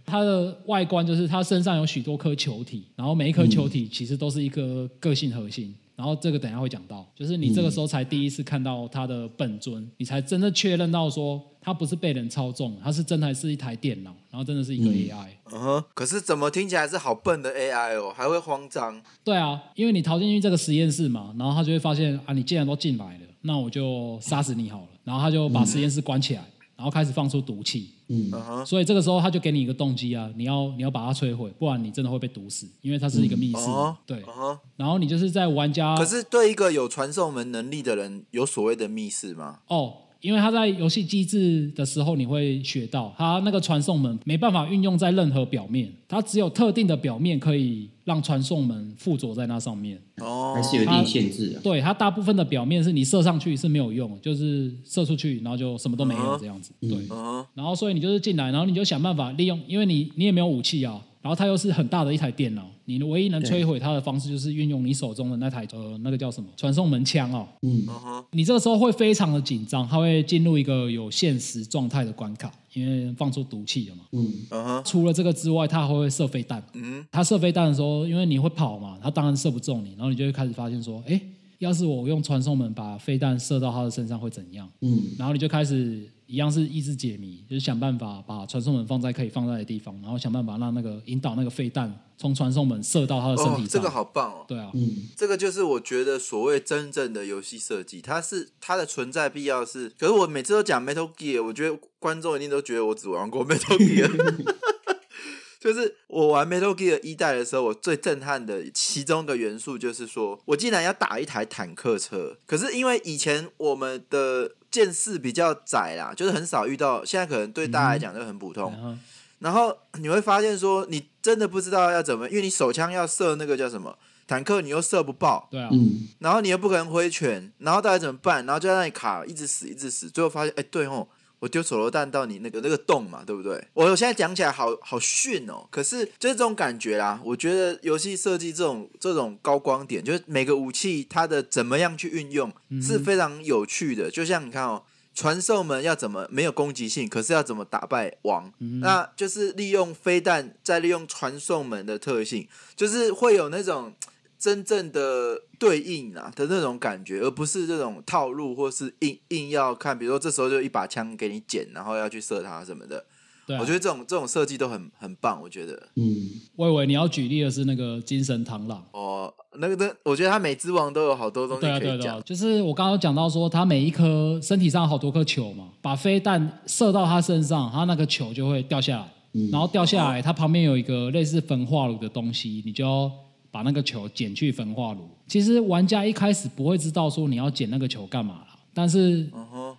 它的外观就是它身上有许多颗球体，然后每一颗球体其实都是一颗个性核心。然后这个等一下会讲到，就是你这个时候才第一次看到他的本尊，你才真的确认到说他不是被人操纵，他是真的是一台电脑，然后真的是一个 AI。嗯哼，可是怎么听起来是好笨的 AI 哦，还会慌张。对啊，因为你逃进去这个实验室嘛，然后他就会发现啊，你既然都进来了，那我就杀死你好了。然后他就把实验室关起来，然后开始放出毒气。嗯，所以这个时候他就给你一个动机啊，你要你要把它摧毁，不然你真的会被毒死，因为它是一个密室。哦，对嗯，然后你就是在玩家可是对一个有传送门能力的人，有所谓的密室吗？哦，因为它在游戏机制的时候，你会学到它那个传送门没办法运用在任何表面，它只有特定的表面可以让传送门附着在那上面。哦，还是有一定限制啊。对，它大部分的表面是你射上去是没有用，就是射出去然后就什么都没有这样子。对，嗯然后所以你就是进来，然后你就想办法利用，因为你你也没有武器啊，然后它又是很大的一台电脑，你唯一能摧毁它的方式就是运用你手中的那台呃那个叫什么传送门枪哦。嗯，你这个时候会非常的紧张，它会进入一个有限时状态的关卡，因为放出毒气了嘛。嗯，除了这个之外，它还会射飞弹。嗯，它射飞弹的时候，因为你会跑嘛，它当然射不中你，然后你就会开始发现说，哎，要是我用传送门把飞弹射到它的身上会怎样？嗯，然后你就开始一样是意志解谜，就是想办法把传送门放在可以放在的地方，然后想办法让那个引导那个飞弹从传送门射到他的身体，上。哦这个好棒哦。对啊，嗯，这个就是我觉得所谓真正的游戏设计，它是它的存在必要是。可是我每次都讲 Metal Gear，我觉得观众一定都觉得我只玩过 Metal Gear。就是我玩 Metal Gear 一代的时候，我最震撼的其中一个元素就是说，我竟然要打一台坦克车。可是因为以前我们的见识比较窄啦，就是很少遇到，现在可能对大家来讲就很普通。然后然后你会发现说，你真的不知道要怎么，因为你手枪要射那个叫什么坦克，你又射不爆，对啊，嗯，然后你又不可能挥拳，然后到底怎么办？然后就在那里卡，一直死，一直死，最后发现，哎，对吼，我丢手榴弹到你那个那个洞嘛，对不对？我现在讲起来好好逊哦，可是就是这种感觉啦。我觉得游戏设计这种这种高光点，就是每个武器它的怎么样去运用是非常有趣的。就像你看哦。传送门要怎么没有攻击性，可是要怎么打败王？那就是利用飞弹，再利用传送门的特性，就是会有那种真正的对应啊的那种感觉，而不是这种套路或是硬硬要看，比如说这时候就一把枪给你捡，然后要去射它什么的。对啊，我觉得这种这种设计都很很棒，我觉得嗯，我以为你要举例的是那个精神螳螂。哦，那个的，我觉得它每只王都有好多东西对啊，可以讲对啊对啊，。就是我刚刚有讲到说，它每一颗身体上好多颗球嘛，把飞弹射到它身上，它那个球就会掉下来，然后掉下来，它旁边有一个类似焚化炉的东西，你就要把那个球捡去焚化炉。其实玩家一开始不会知道说你要捡那个球干嘛啦，但是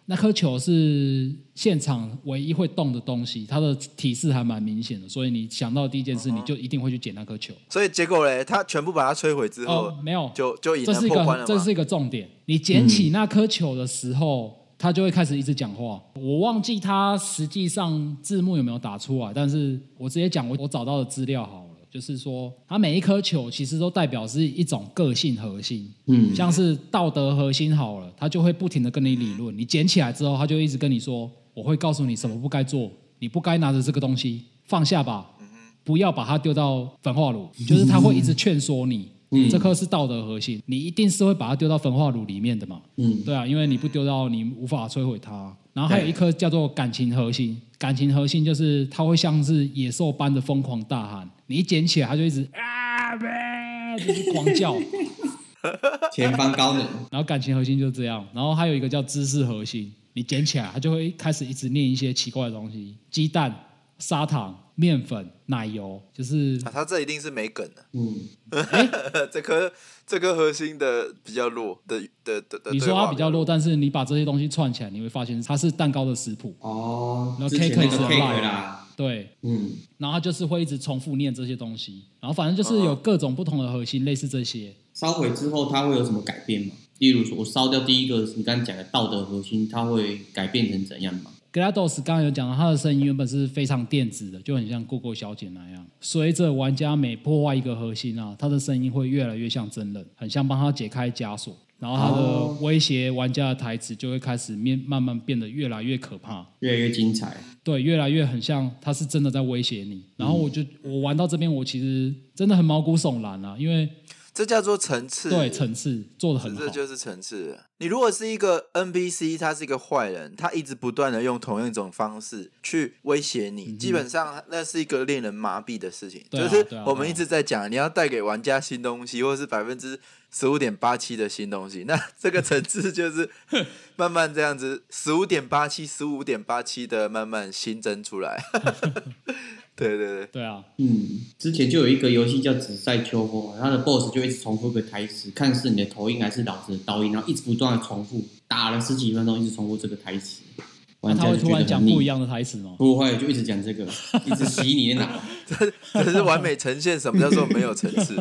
那颗球是现场唯一会动的东西，它的提示还蛮明显的，所以你想到第一件事，你就一定会去捡那颗球。所以结果嘞，他全部把它摧毁之后，哦，没有，就就赢了这是一破关了这是。一个重点。你捡起那颗球的时候，他就会开始一直讲话。我忘记他实际上字幕有没有打出来，但是我直接讲我我找到的资料好了。就是说，它每一颗球其实都代表是一种个性核心，嗯像是道德核心好了，它就会不停的跟你理论。你捡起来之后，它就一直跟你说，我会告诉你什么不该做，你不该拿着这个东西，放下吧，不要把它丢到焚化炉。就是它会一直劝说你，嗯这颗是道德核心，你一定是会把它丢到焚化炉里面的嘛。嗯，对啊，因为你不丢到，你无法摧毁它。然后还有一颗叫做感情核心，感情核心就是它会像是野兽般的疯狂大喊，你一捡起来，它就一直啊，呗就是狂叫。前方高能，然后感情核心就是这样，然后还有一个叫知识核心，你捡起来，它就会开始一直念一些奇怪的东西，鸡蛋、砂糖、面粉、奶油，就是啊，他这一定是没梗的。嗯，这颗这颗核心的比较弱的的的的。你说它比较弱，但是你把这些东西串起来，你会发现它是蛋糕的食谱。哦然，后 cake 个是 lie 啦，对，嗯，然后就是会一直重复念这些东西，然后反正就是有各种不同的核心，类似这些。烧毁之后它会有什么改变吗？例如说，我烧掉第一个你刚刚讲的道德核心，它会改变成怎样吗？GLaDOS 刚刚有讲到，它的声音原本是非常电子的，就很像 Google 小姐那样。随着玩家每破坏一个核心啊，它的声音会越来越像真人，很像帮他解开枷锁。然后他的哦威胁玩家的台词就会开始面慢慢变得越来越可怕，越来越精彩。对，越来越很像他是真的在威胁你。然后我就我玩到这边，我其实真的很毛骨悚然啊，因为这叫做层次。对层次做的很好这。就是层次。你如果是一个 NPC，他是一个坏人，他一直不断的用同样一种方式去威胁你，基本上那是一个令人麻痹的事情。就是我们一直在讲，你要带给玩家新东西，或是百分之十五点八七的新东西，那这个层次就是 慢慢这样子，十五点八七、十五点八七的慢慢新增出来。对对对，对啊，嗯，之前就有一个游戏叫《紫塞秋波》，它的 BOSS 就一直重复一个台词，看是你的头音还是老子的刀音，然后一直不断的重复，打了十几分钟，一直重复这个台词，玩他家就觉得会突然讲。不一样的台词吗？不会，就一直讲这个，一直洗你的脑。这是完美呈现什么叫做没有层次。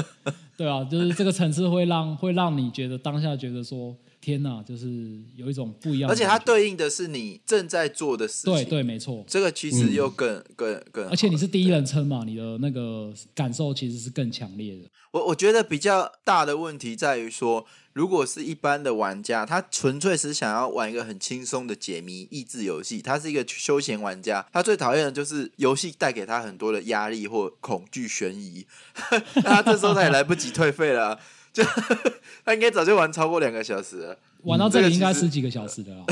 对啊，就是这个层次会让会让你觉得当下觉得说天哪，就是有一种不一样的而且。它对应的是你正在做的事情。对对没错，这个其实又更、更更，而且你是第一人称嘛，你的那个感受其实是更强烈的。我我觉得比较大的问题在于说，如果是一般的玩家，他纯粹是想要玩一个很轻松的解谜益智游戏，他是一个休闲玩家，他最讨厌的就是游戏带给他很多的压力或恐惧、悬疑，那他这时候他也来不及退费了啊、就他应该早就玩超过两个小时了。玩到这里应该十几个小时的啦。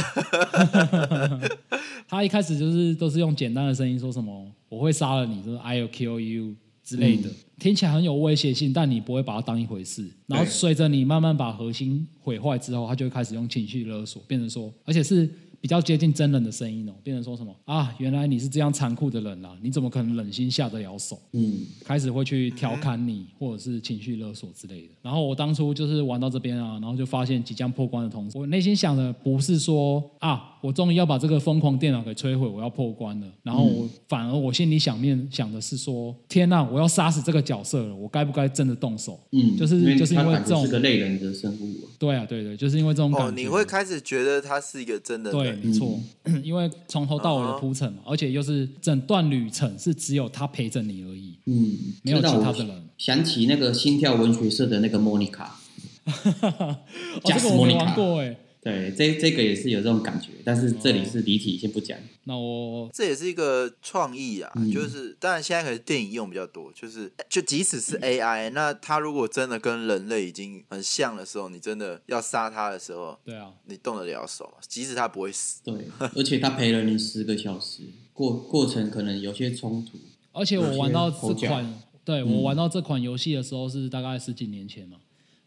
他一开始就是都是用简单的声音说什么“我会杀了你”，说 “I'll kill you” 之类的，听起来很有威胁性，但你不会把它当一回事。然后随着你慢慢把核心毁坏之后，他就会开始用情绪勒索，变成说，而且是比较接近真人的声音哦，变成说什么啊？原来你是这样残酷的人啊！你怎么可能忍心下得了手？嗯，开始会去调侃你，或者是情绪勒索之类的。然后我当初就是玩到这边啊，然后就发现即将破关的同时，我内心想的不是说啊，我终于要把这个疯狂电脑给摧毁，我要破关了。然后我、反而我心里想面想的是说，天呐，我要杀死这个角色了，我该不该真的动手？嗯，就是因为就是因为这种是个类人的生物啊。对啊，对对，就是因为这种感觉。哦，你会开始觉得他是一个真的对，人，没错，因为从头到尾的铺陈嘛，而且又是整段旅程是只有他陪着你而已，嗯，没有其他的人。想起那个心跳文学社的那个莫妮卡，哦，这个我没玩过哎。对，这这个也是有这种感觉，但是这里是离题，先不讲。那我这也是一个创意啊，嗯就是当然现在可能电影用比较多，就是就即使是 AI，那它如果真的跟人类已经很像的时候，你真的要杀它的时候，对啊，你动得了手吗？即使它不会死，对，而且它陪了你十个小时，过过程可能有些冲突。而且我玩到这款，对我玩到这款游戏的时候是大概十几年前嘛。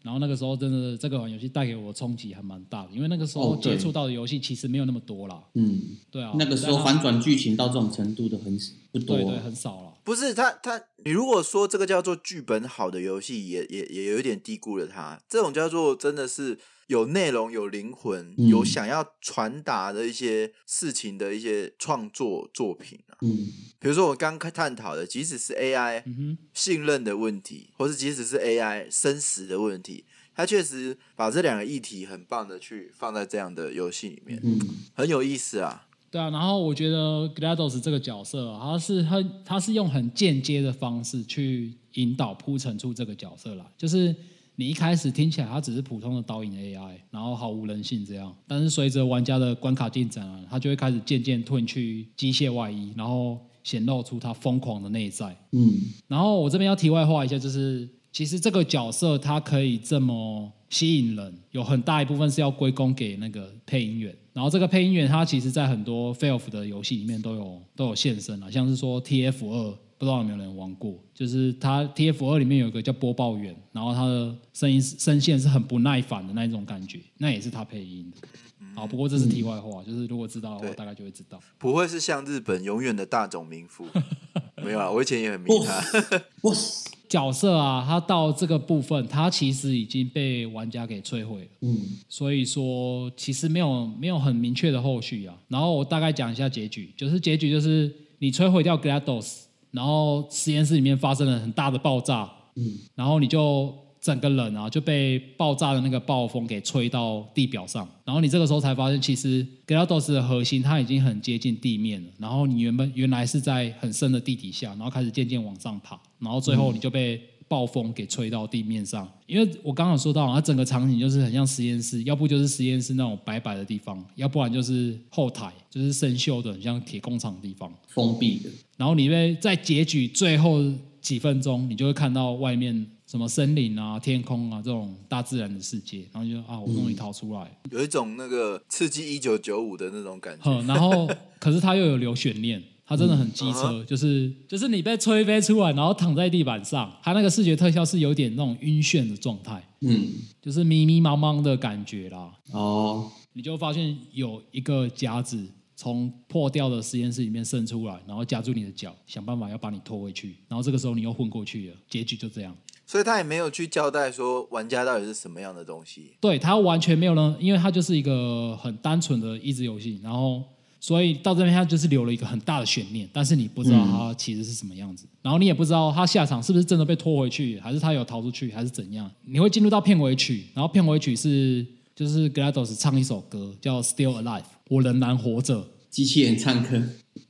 然后那个时候真的这个款游戏带给我冲击还蛮大的，因为那个时候接触到的游戏其实没有那么多了。嗯，对啊，那个时候反转剧情到这种程度的很不多。对对很少了。不是他他，你如果说这个叫做剧本好的游戏，也也也有一点低估了它。这种叫做真的是有内容、有灵魂、嗯有想要传达的一些事情的一些创作作品啊。嗯，比如说我刚开探讨的，即使是 AI 嗯，信任的问题，或是即使是 AI 生死的问题，他确实把这两个议题很棒的去放在这样的游戏里面，嗯，很有意思啊。对啊。然后我觉得 Glados 这个角色啊，他是很他是用很间接的方式去引导铺陈出这个角色来，就是。你一开始听起来他只是普通的导引 AI，然后毫无人性这样，但是随着玩家的关卡进展啊，他就会开始渐渐褪去机械外衣，然后显露出他疯狂的内在。嗯，然后我这边要题外话一下，就是其实这个角色他可以这么吸引人，有很大一部分是要归功给那个配音员。然后这个配音员他其实在很多 f a l f 的游戏里面都有都有现身啊，像是说 TF 二，不知道有没有人玩过？就是他 TF 二里面有一个叫播报员，然后他的声音声线是很不耐烦的那一种感觉，那也是他配音的。好，不过这是题外话，就是如果知道的话，大概就会知道。不会是像日本永远的大冢明夫？没有啊，我以前也很迷他。哇塞，角色啊，他到这个部分，他其实已经被玩家给摧毁了。嗯，所以说其实没有没有很明确的后续啊。然后我大概讲一下结局，就是结局就是你摧毁掉 GLaDOS，然后实验室里面发生了很大的爆炸，嗯，然后你就整个人啊就被爆炸的那个暴风给吹到地表上，然后你这个时候才发现，其实 GLaDOS 的核心它已经很接近地面了，然后你原本原来是在很深的地底下，然后开始渐渐往上爬，然后最后你就被暴风给吹到地面上。因为我刚刚有说到，它整个场景就是很像实验室，要不就是实验室那种白白的地方，要不然就是后台，就是生锈的，很像铁工厂的地方。封闭的。然后你被在结局最后几分钟，你就会看到外面什么森林啊、天空啊这种大自然的世界，然后你就啊，我终于逃出来。有一种那个刺激一九九五的那种感觉。哼，然后 可是它又有留悬念，它真的很机车，嗯就是就是你被吹飞出来，然后躺在地板上，它那个视觉特效是有点那种晕眩的状态，嗯，就是迷迷茫茫的感觉啦。哦，你就发现有一个夹子从破掉的实验室里面伸出来，然后夹住你的脚，想办法要把你拖回去，然后这个时候你又混过去了，结局就这样。所以他也没有去交代说玩家到底是什么样的东西。对他完全没有呢，因为他就是一个很单纯的益智游戏，然后所以到这边他就是留了一个很大的悬念，但是你不知道他其实是什么样子，然后你也不知道他下场是不是真的被拖回去，还是他有逃出去，还是怎样。你会进入到片尾曲，然后片尾曲是就是 GLaDOS 唱一首歌叫《Still Alive》，我仍然活着。机器人唱歌，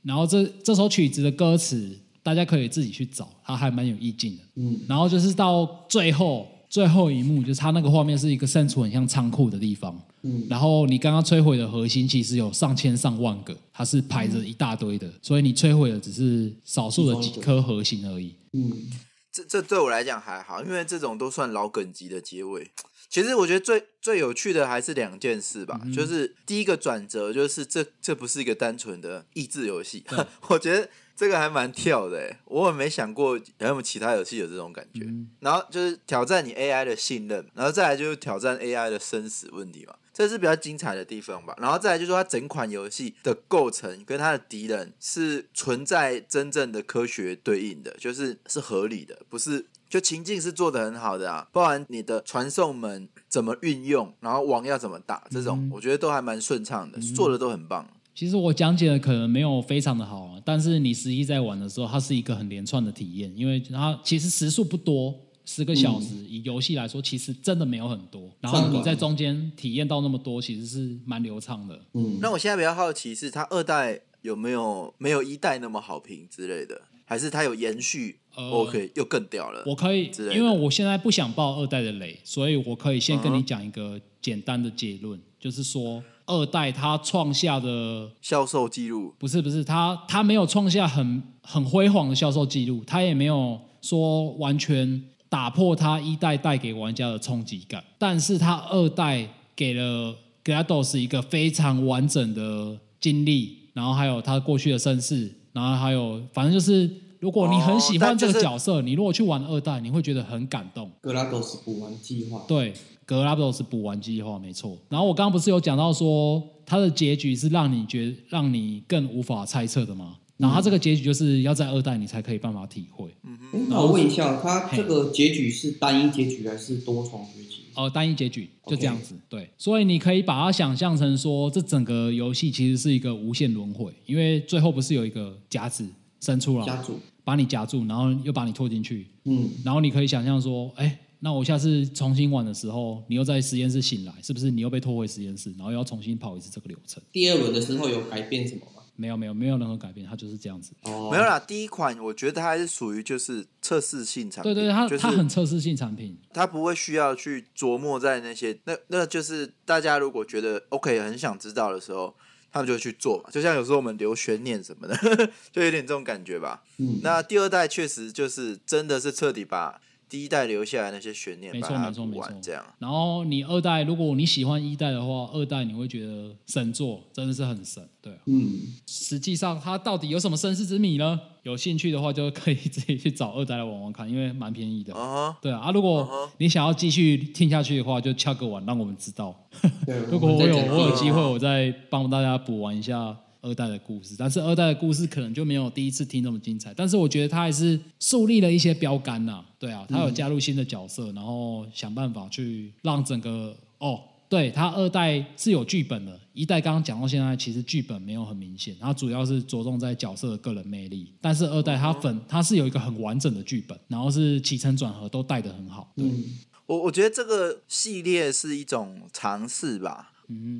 然后这这首曲子的歌词，大家可以自己去找，它还蛮有意境的。嗯，然后就是到最后最后一幕，就是它那个画面是一个身处很像仓库的地方。嗯，然后你刚刚摧毁的核心其实有上千上万个，它是排着一大堆的，所以你摧毁的只是少数的几颗核心而已。嗯，这这对我来讲还好，因为这种都算老梗级的结尾。其实我觉得最最有趣的还是两件事吧，就是第一个转折，就是这这不是一个单纯的益智游戏，我觉得这个还蛮跳的诶，我也没想过还有其他游戏有这种感觉。然后就是挑战你 AI 的信任，然后再来就是挑战 AI 的生死问题嘛，这是比较精彩的地方吧。然后再来就是说它整款游戏的构成跟它的敌人是存在真正的科学对应的，就是是合理的，不是。就情境是做的很好的啊，包含你的传送门怎么运用，然后网要怎么打，这种我觉得都还蛮顺畅的，做的都很棒。其实我讲解的可能没有非常的好，但是你实际在玩的时候，它是一个很连串的体验，因为它其实时速不多，十个小时，以游戏来说，其实真的没有很多。然后你在中间体验到那么多，其实是蛮流畅的。嗯，那我现在比较好奇是，它二代有没有没有一代那么好评之类的，还是它有延续？OK，又更屌了。我可以，因为我现在不想爆二代的雷，所以我可以先跟你讲一个简单的结论，就是说二代他创下的销售记录，不是不是，他他没有创下很很辉煌的销售记录，他也没有说完全打破他一代带给玩家的冲击感，但是他二代给了 GLaDOS 一个非常完整的经历，然后还有他过去的身世，然后还有反正就是。如果你很喜欢这个角色，你如果去玩二代，你会觉得很感动。格拉多斯补完计划，对，格拉布斯补完计划没错。然后我刚刚不是有讲到说，它的结局是让你觉让你更无法猜测的吗？然后它这个结局就是要在二代你才可以办法体会。嗯哼。那我问一下，它这个结局是单一结局还是多重结局？哦，单一结局就这样子。对，所以你可以把它想象成说，这整个游戏其实是一个无限轮回，因为最后不是有一个夹子。伸出来，夹住，把你夹住，然后又把你拖进去。嗯，然后你可以想象说，哎，那我下次重新玩的时候，你又在实验室醒来，是不是你又被拖回实验室，然后要重新跑一次这个流程？第二轮的时候有改变什么吗？没有，没有，没有任何改变，它就是这样子。哦，没有啦。第一款我觉得它还是属于就是测试性产品，对对，它就是它很测试性产品，它不会需要去琢磨在那些那那就是大家如果觉得 OK 很想知道的时候。他们就去做嘛，就像有时候我们留悬念什么的，就有点这种感觉吧。嗯，那第二代确实就是真的是彻底把第一代留下来那些悬念，没错没错没错，这样。然后你二代，如果你喜欢一代的话，二代你会觉得神作真的是很神，对。嗯，实际上它到底有什么身世之谜呢？有兴趣的话就可以 自己去找二代来玩玩看，因为蛮便宜的。啊，对啊，如果你想要继续听下去的话，就敲个碗让我们知道。对，如果我有我有机会，我再帮大家补完一下二代的故事。但是二代的故事可能就没有第一次听那么精彩。但是我觉得他还是树立了一些标杆呐。对啊，他有加入新的角色，然后想办法去让整个哦。对他二代是有剧本的，一代刚刚讲到现在，其实剧本没有很明显，它主要是着重在角色的个人魅力。但是二代他粉他是有一个很完整的剧本，然后是起承转合都带的很好。对，我我觉得这个系列是一种尝试吧。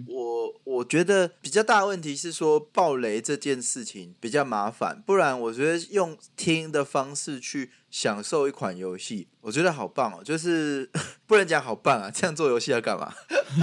我我觉得比较大的问题是说暴雷这件事情比较麻烦，不然我觉得用听的方式去。享受一款游戏，我觉得好棒哦！就是 不能讲好棒啊，这样做游戏要干嘛？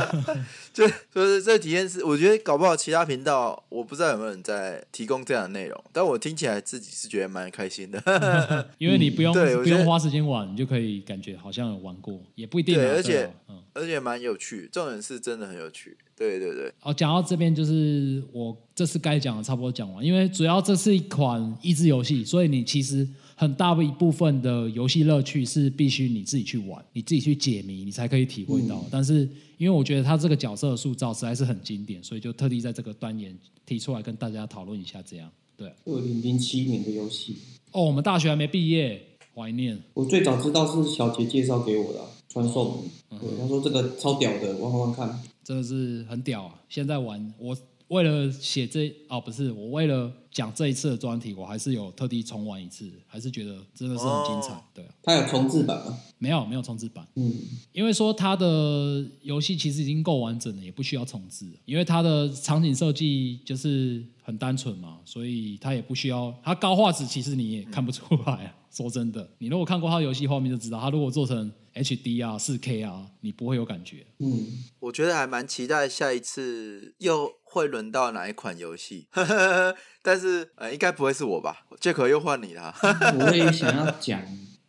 就就是这体验是，我觉得搞不好其他频道，我不知道有没有人在提供这样的内容，但我听起来自己是觉得蛮开心的，因为你不用对不用花时间玩，你就可以感觉好像有玩过，也不一定。对，而且嗯，而且蛮有趣，重点是真的很有趣。对对对。哦，讲到这边就是我这次该讲的差不多讲完，因为主要这是一款益智游戏，所以你其实。很大一部分的游戏乐趣是必须你自己去玩，你自己去解谜，你才可以体会到。但是因为我觉得他这个角色的塑造实在是很经典，所以就特地在这个端言提出来跟大家讨论一下。这样对二零零七年的游戏，哦，我们大学还没毕业，怀念。我最早知道是小杰介绍给我的啊、传送门，对，他说这个超屌的，玩玩看。真的是很屌啊！现在玩，我为了写这哦，不是我为了讲这一次的专题，我还是有特地重玩一次，还是觉得真的是很精彩。哦对啊，它有重置版吗？没有没有重置版，嗯，因为说它的游戏其实已经够完整了，也不需要重置，因为它的场景设计就是很单纯嘛，所以它也不需要它高画质，其实你也看不出来啊。说真的，你如果看过它的游戏画面就知道，它如果做成 HD 啊、四 K 啊，你不会有感觉。嗯，我觉得还蛮期待下一次又会轮到哪一款游戏，但是呃，应该不会是我吧？借口又换你了，我也想要讲，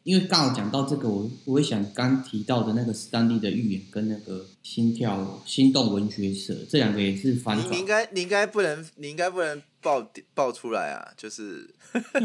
因为刚好讲到这个，我我会想刚提到的那个史丹利的预言跟那个心跳心动文学社这两个也是翻转你你应，该你应该不能你应该不能爆爆出来啊，就是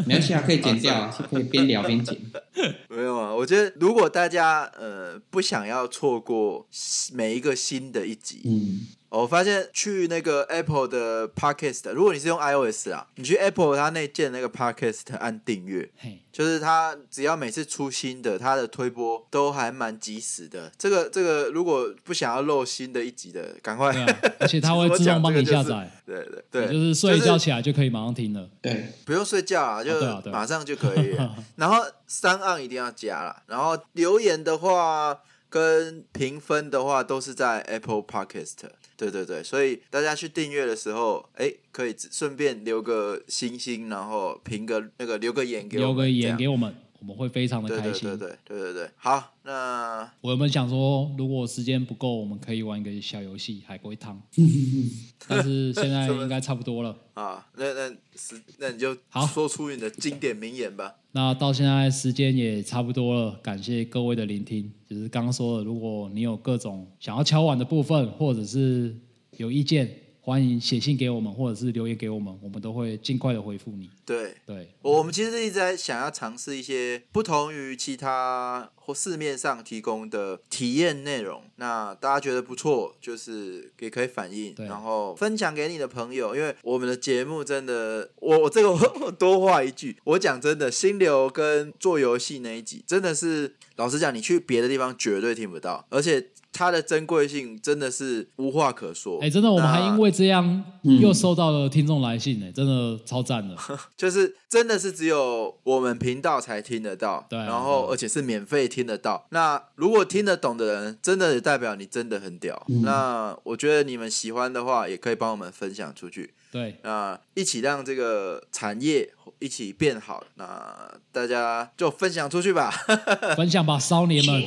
没关系啊，可以 剪掉啊，是可以边聊边剪。没有啊。我觉得如果大家呃不想要错过每一个新的一集，嗯，我发现去那个 Apple 的 Podcast，如果你是用 iOS 啊，你去 Apple 它那建那个 Podcast 按订阅，就是它只要每次出新的，它的推播都还蛮及时的。这个这个，如果不想要漏新的一集的，赶快。啊，而且它会 自动帮你下载，对对对，就是睡一觉起来就可以马上听了。对，不用睡觉啊，就马上就可以了。然后三按一定要加了，然后留言的话跟评分的话都是在 Apple Podcast。对对对，所以大家去订阅的时候，哎，可以顺便留个星星，然后评个那个留个言给我们，留个言给我们，我们会非常的对开心。对对对对对对，好，那我原本想说，如果时间不够，我们可以玩一个小游戏——海龟汤。但是现在应该差不多了。啊，那那是那你就好说出你的经典名言吧。那到现在时间也差不多了，感谢各位的聆听。就是刚刚说的，如果你有各种想要敲碗的部分，或者是有意见，欢迎写信给我们，或者是留言给我们，我们都会尽快的回复你。对，对，我们其实一直在想要尝试一些不同于其他或市面上提供的体验内容。那大家觉得不错，就是也可以反映，然后分享给你的朋友。因为我们的节目真的，我我这个我多话一句，我讲真的，心流跟做游戏那一集真的是，老实讲，你去别的地方绝对听不到，而且它的珍贵性真的是无话可说。哎，真的，我们还因为这样嗯又收到了听众来信呢，真的超赞的。就是真的是只有我们频道才听得到，对啊然后而且是免费听得到。那如果听得懂的人，真的也代表你真的很屌。嗯那我觉得你们喜欢的话，也可以帮我们分享出去，对，那一起让这个产业一起变好。那大家就分享出去吧。分享吧，少年们。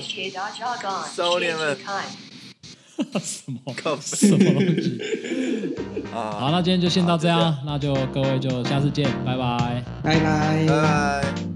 少年们。什么靠什么东西？好，啊，那今天就先到这样，那就各位就下次见，拜拜。拜拜拜拜。